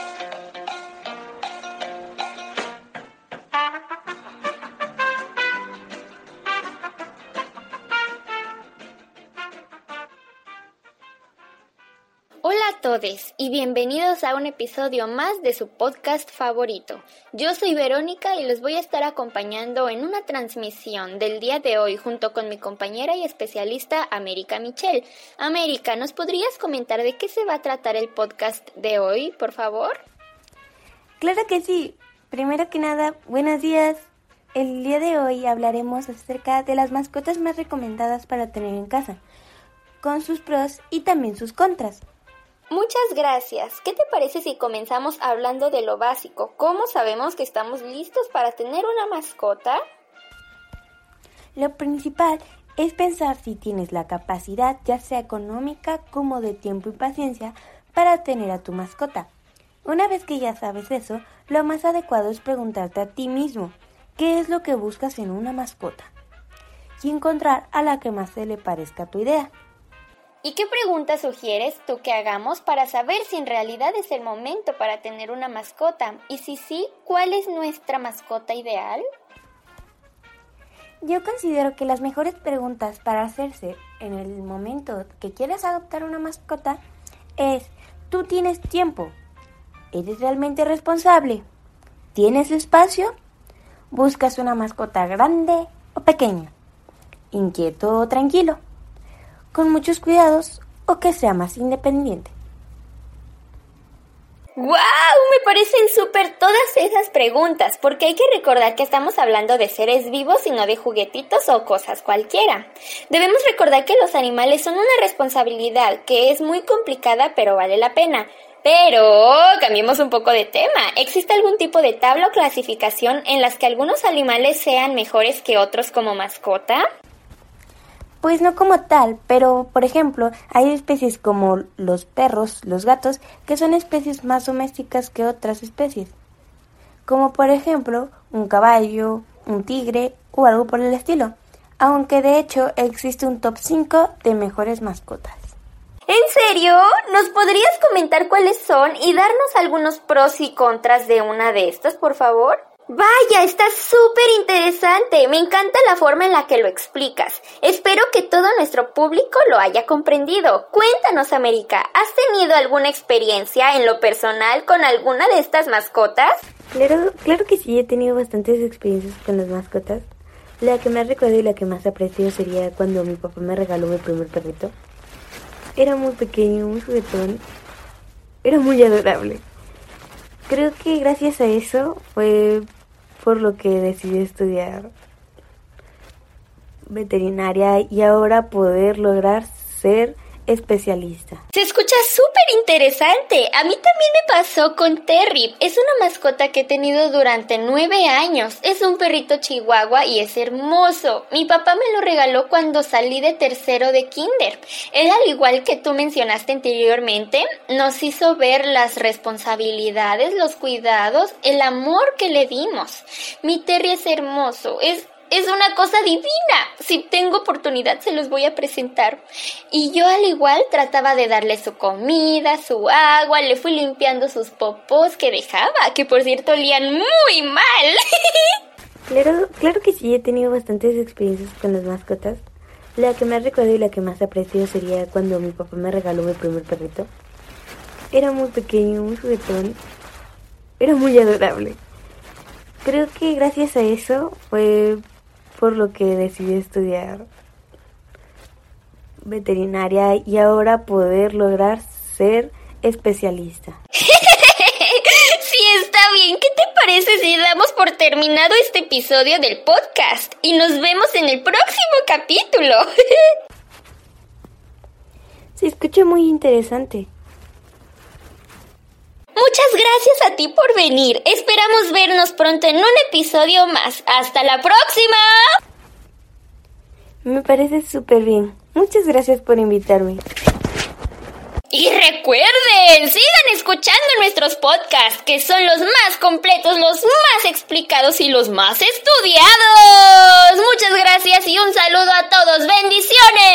Bye. Hola a todos y bienvenidos a un episodio más de su podcast favorito. Yo soy Verónica y los voy a estar acompañando en una transmisión del día de hoy junto con mi compañera y especialista América Michel. América, ¿nos podrías comentar de qué se va a tratar el podcast de hoy, por favor? Claro que sí. Primero que nada, buenos días. El día de hoy hablaremos acerca de las mascotas más recomendadas para tener en casa, con sus pros y también sus contras. Muchas gracias. ¿Qué te parece si comenzamos hablando de lo básico? ¿Cómo sabemos que estamos listos para tener una mascota? Lo principal es pensar si tienes la capacidad, ya sea económica como de tiempo y paciencia, para tener a tu mascota. Una vez que ya sabes eso, lo más adecuado es preguntarte a ti mismo, ¿qué es lo que buscas en una mascota? Y encontrar a la que más se le parezca a tu idea. ¿Y qué preguntas sugieres tú que hagamos para saber si en realidad es el momento para tener una mascota? Y si sí, ¿cuál es nuestra mascota ideal? Yo considero que las mejores preguntas para hacerse en el momento que quieras adoptar una mascota es, ¿tú tienes tiempo? ¿Eres realmente responsable? ¿Tienes espacio? ¿Buscas una mascota grande o pequeña? ¿Inquieto o tranquilo? Con muchos cuidados o que sea más independiente. ¡Wow! Me parecen súper todas esas preguntas, porque hay que recordar que estamos hablando de seres vivos y no de juguetitos o cosas cualquiera. Debemos recordar que los animales son una responsabilidad que es muy complicada pero vale la pena. Pero cambiemos un poco de tema. ¿Existe algún tipo de tabla o clasificación en las que algunos animales sean mejores que otros como mascota? Pues no como tal, pero por ejemplo, hay especies como los perros, los gatos, que son especies más domésticas que otras especies. Como por ejemplo, un caballo, un tigre o algo por el estilo. Aunque de hecho existe un top 5 de mejores mascotas. ¿En serio? ¿Nos podrías comentar cuáles son y darnos algunos pros y contras de una de estas, por favor? Vaya, está súper interesante. Me encanta la forma en la que lo explicas. Espero que todo nuestro público lo haya comprendido. Cuéntanos, América, ¿has tenido alguna experiencia en lo personal con alguna de estas mascotas? Claro, claro que sí, he tenido bastantes experiencias con las mascotas. La que más recuerdo y la que más aprecio sería cuando mi papá me regaló mi primer perrito. Era muy pequeño, muy juguetón. Era muy adorable. Creo que gracias a eso fue por lo que decidí estudiar veterinaria y ahora poder lograr ser especialista. Se escucha súper interesante. A mí también me pasó con Terry. Es una mascota que he tenido durante nueve años. Es un perrito chihuahua y es hermoso. Mi papá me lo regaló cuando salí de tercero de kinder. Él, al igual que tú mencionaste anteriormente, nos hizo ver las responsabilidades, los cuidados, el amor que le dimos. Mi Terry es hermoso. Es es una cosa divina. Si tengo oportunidad se los voy a presentar. Y yo al igual trataba de darle su comida, su agua, le fui limpiando sus popos que dejaba, que por cierto olían muy mal. Claro, claro que sí, he tenido bastantes experiencias con las mascotas. La que más recuerdo y la que más aprecio sería cuando mi papá me regaló mi primer perrito. Era muy pequeño, muy juguetón. Era muy adorable. Creo que gracias a eso fue por lo que decidí estudiar veterinaria y ahora poder lograr ser especialista. sí, está bien. ¿Qué te parece si damos por terminado este episodio del podcast y nos vemos en el próximo capítulo? Se escucha muy interesante. Muchas gracias a ti por venir. Esperamos vernos pronto en un episodio más. ¡Hasta la próxima! Me parece súper bien. Muchas gracias por invitarme. Y recuerden, sigan escuchando nuestros podcasts, que son los más completos, los más explicados y los más estudiados. Muchas gracias y un saludo a todos. Bendiciones.